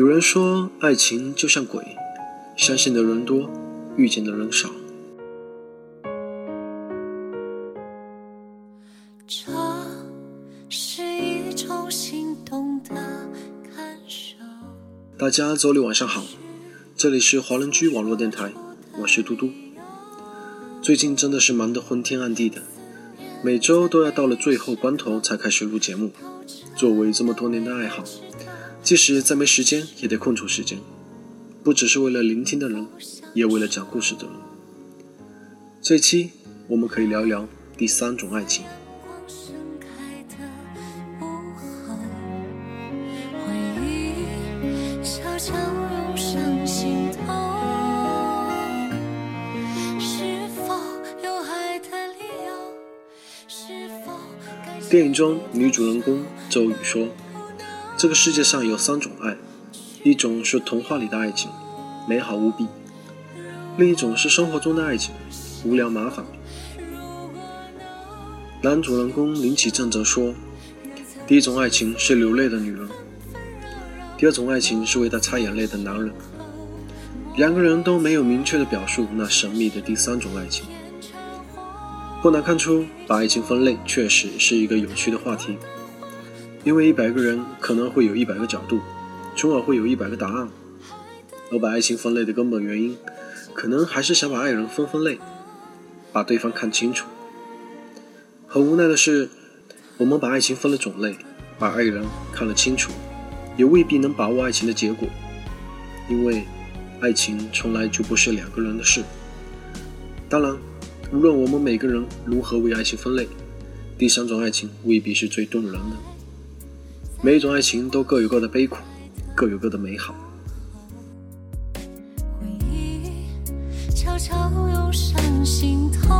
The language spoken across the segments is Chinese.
有人说，爱情就像鬼，相信的人多，遇见的人少。这是一种心动的感受。大家周六晚上好，这里是华人居网络电台，我是嘟嘟。最近真的是忙得昏天暗地的，每周都要到了最后关头才开始录节目。作为这么多年的爱好。即使再没时间，也得空出时间，不只是为了聆听的人，也为了讲故事的人。这期我们可以聊聊第三种爱情。电影中女主人公周雨说。这个世界上有三种爱，一种是童话里的爱情，美好无比；另一种是生活中的爱情，无聊麻烦。男主人公林启正则说：“第一种爱情是流泪的女人，第二种爱情是为他擦眼泪的男人。两个人都没有明确的表述那神秘的第三种爱情。不难看出，把爱情分类确实是一个有趣的话题。”因为一百个人可能会有一百个角度，从而会有一百个答案。而把爱情分类的根本原因，可能还是想把爱人分分类，把对方看清楚。很无奈的是，我们把爱情分了种类，把爱人看了清楚，也未必能把握爱情的结果。因为爱情从来就不是两个人的事。当然，无论我们每个人如何为爱情分类，第三种爱情未必是最动人的。每一种爱情都各有各的悲苦，各有各的美好。回忆悄悄涌上心头。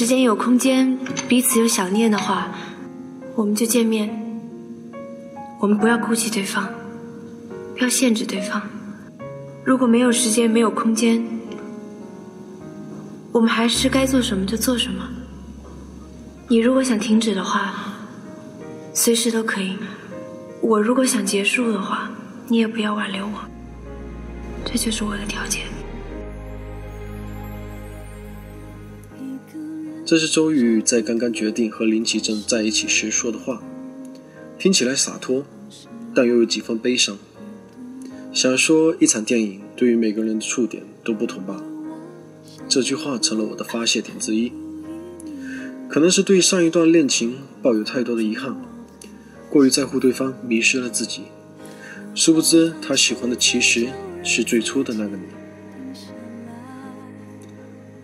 时间有空间，彼此有想念的话，我们就见面。我们不要顾忌对方，要限制对方。如果没有时间，没有空间，我们还是该做什么就做什么。你如果想停止的话，随时都可以。我如果想结束的话，你也不要挽留我。这就是我的条件。这是周瑜在刚刚决定和林启正在一起时说的话，听起来洒脱，但又有几分悲伤。想说一场电影对于每个人的触点都不同吧。这句话成了我的发泄点之一。可能是对上一段恋情抱有太多的遗憾，过于在乎对方，迷失了自己。殊不知他喜欢的其实是最初的那个你。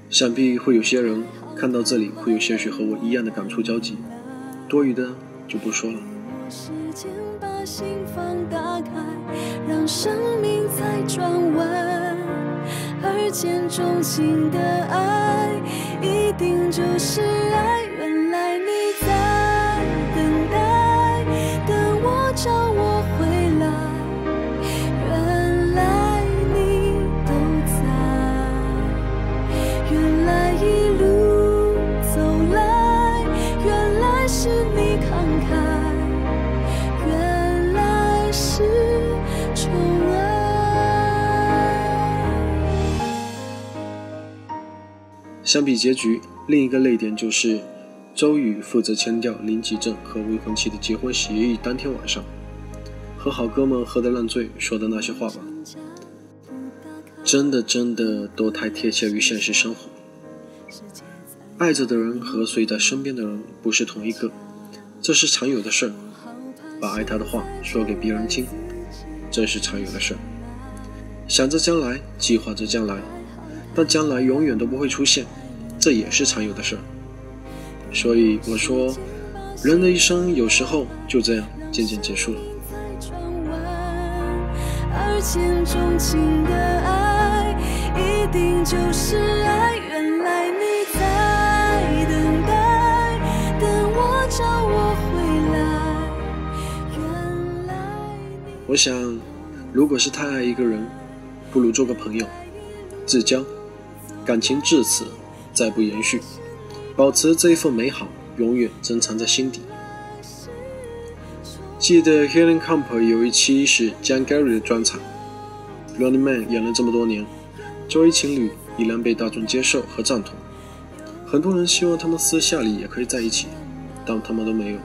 想必会有些人。看到这里，会有些许和我一样的感触交集，多余的就不说了。我时间把心房打开让生命再转弯，而见钟情的爱，一定就是爱。相比结局，另一个泪点就是周宇负责签掉林吉正和未婚妻的结婚协议当天晚上，和好哥们喝得烂醉说的那些话吧。真的真的都太贴切于现实生活。爱着的人和随在身边的人不是同一个，这是常有的事儿。把爱他的话说给别人听，这是常有的事儿。想着将来，计划着将来，但将来永远都不会出现，这也是常有的事儿。所以我说，人的一生有时候就这样渐渐结束了。我想，如果是太爱一个人，不如做个朋友，至交，感情至此再不延续，保持这一份美好，永远珍藏在心底。记得 Helen Camp 有一期是江 Gary 的专场，Running Man 演了这么多年，这对情侣依然被大众接受和赞同，很多人希望他们私下里也可以在一起，但他们都没有。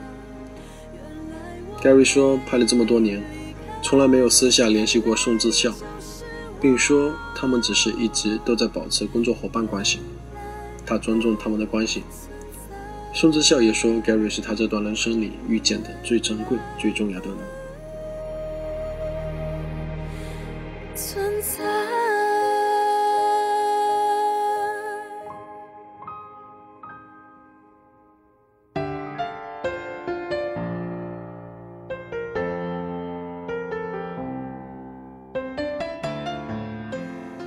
Gary 说，拍了这么多年。从来没有私下联系过宋智孝，并说他们只是一直都在保持工作伙伴关系。他尊重他们的关系。宋智孝也说，Gary 是他这段人生里遇见的最珍贵、最重要的人。存在。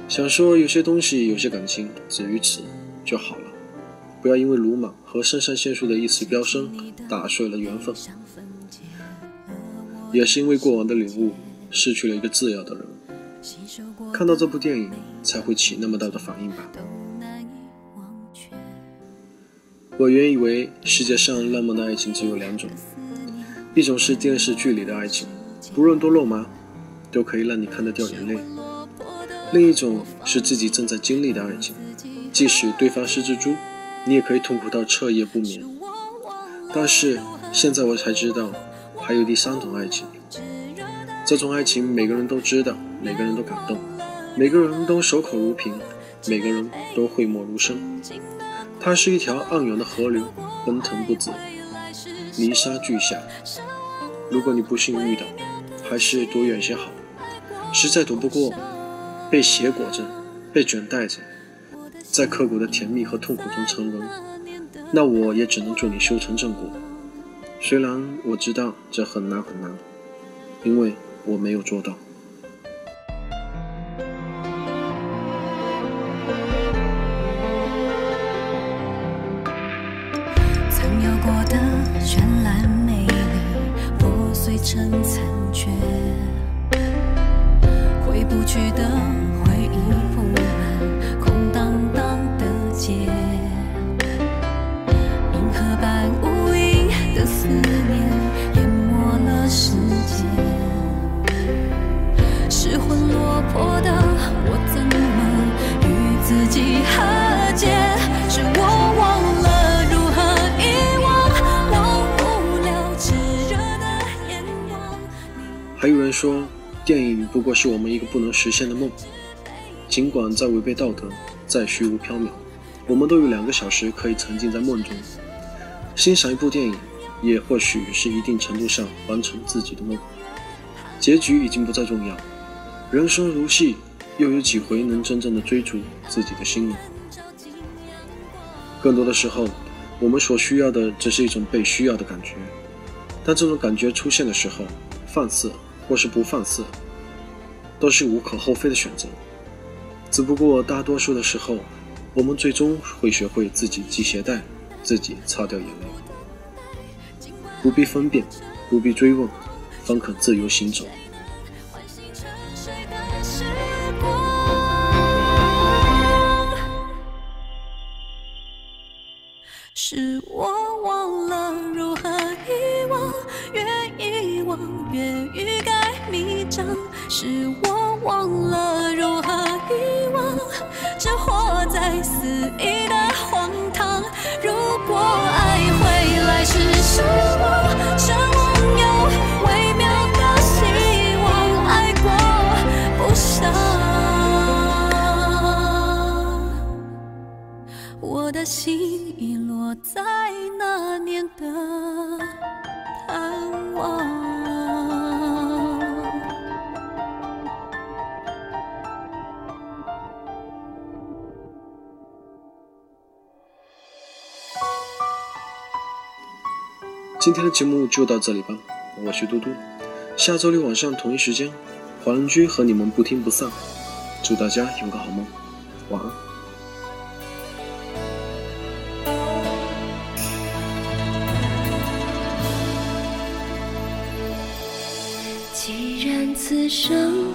想说有些东西，有些感情，止于此就好了。不要因为鲁莽和肾上腺素的一次飙升，打碎了缘分。也是因为过往的领悟，失去了一个挚要的人。看到这部电影，才会起那么大的反应吧。我原以为世界上浪漫的爱情只有两种，一种是电视剧里的爱情，不论多肉麻，都可以让你看得掉眼泪。另一种是自己正在经历的爱情，即使对方是只猪，你也可以痛苦到彻夜不眠。但是现在我才知道，还有第三种爱情。这种爱情每个人都知道，每个人都感动，每个人都守口如瓶，每个人都讳莫如深。它是一条暗涌的河流，奔腾不止，泥沙俱下。如果你不幸遇到，还是躲远些好。实在躲不过。被鞋裹着，被卷带着，在刻骨的甜蜜和痛苦中沉沦，那我也只能祝你修成正果。虽然我知道这很难很难，因为我没有做到。曾有过的绚烂美丽，破碎成残还有人说。电影不过是我们一个不能实现的梦，尽管再违背道德，再虚无缥缈，我们都有两个小时可以沉浸在梦中，欣赏一部电影，也或许是一定程度上完成自己的梦。结局已经不再重要，人生如戏，又有几回能真正的追逐自己的心呢？更多的时候，我们所需要的只是一种被需要的感觉，当这种感觉出现的时候，放肆。或是不放肆，都是无可厚非的选择。只不过大多数的时候，我们最终会学会自己系鞋带，自己擦掉眼泪，不必分辨，不必追问，方可自由行走。是我忘了如何遗忘，越遗忘越章是我忘了如何遗忘只活在肆意的荒唐如果爱回来是时光神往有微妙的希望爱过不伤我的心遗落在那年的今天的节目就到这里吧，我是嘟嘟，下周六晚上同一时间，华人居和你们不听不散，祝大家有个好梦，晚安。既然此生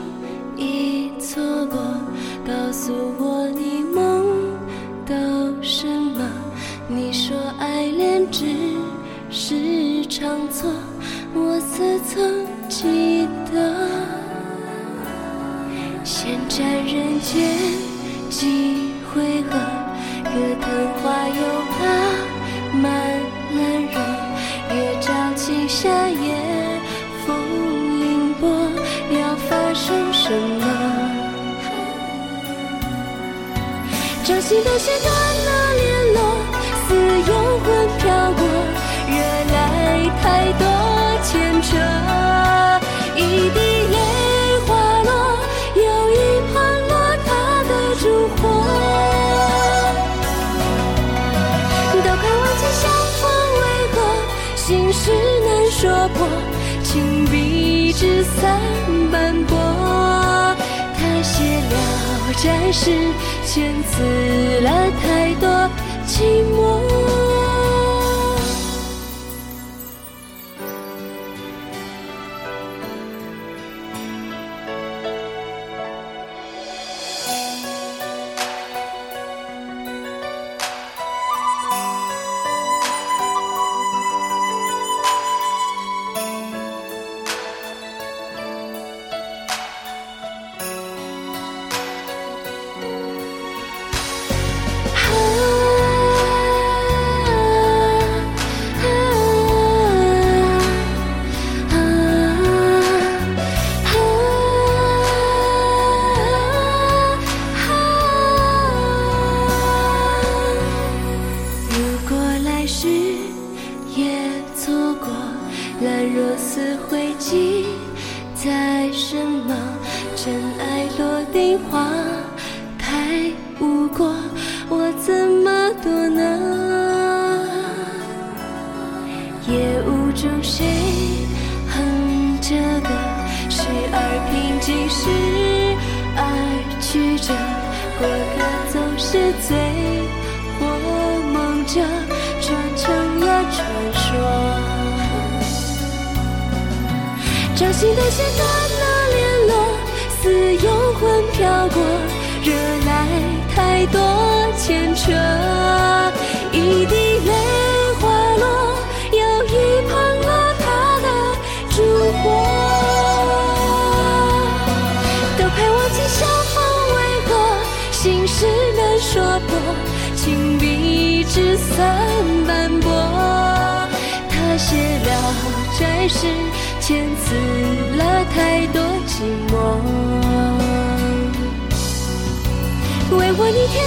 已错过，告诉我你梦到什么？你说爱恋只。是场错，我似曾记得。闲占人间几回合，隔藤花又爬满兰若。月照青霞夜，风凌波，要发生什么？掌心的线断了情比纸伞斑驳。他写了战事，遣词了太多寂寞。似灰烬，在什么尘埃落定，花开无果，我怎么躲呢？夜雾中谁哼着歌，时而平静，时而曲折，过客总是醉或梦着，穿成了传说。掌心的线断了联络，似幽魂飘过，惹来太多牵扯。一滴泪滑落，又一旁落他的烛火。都快忘记相逢为何，心事难说破，情比纸伞斑驳。他写了债诗，遣词了太多寂寞。为我逆天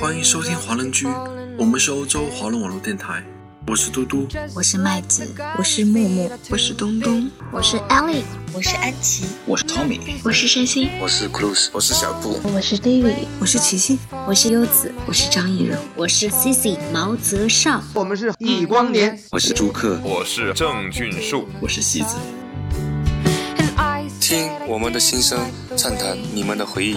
欢迎收听华人居。我们是欧洲华人网络电台。我是嘟嘟，我是麦子，我是木木，我是东东，我是 Ellie，我是安琪，我是 Tommy，我是山心，我是 Cruz，我是小布，我是 David，我是琪琪，我是优子，我是张艺柔，我是 Cici 毛泽少，我们是易光年，我是朱克，我是郑俊树，我是戏子。听我们的心声，畅谈你们的回忆。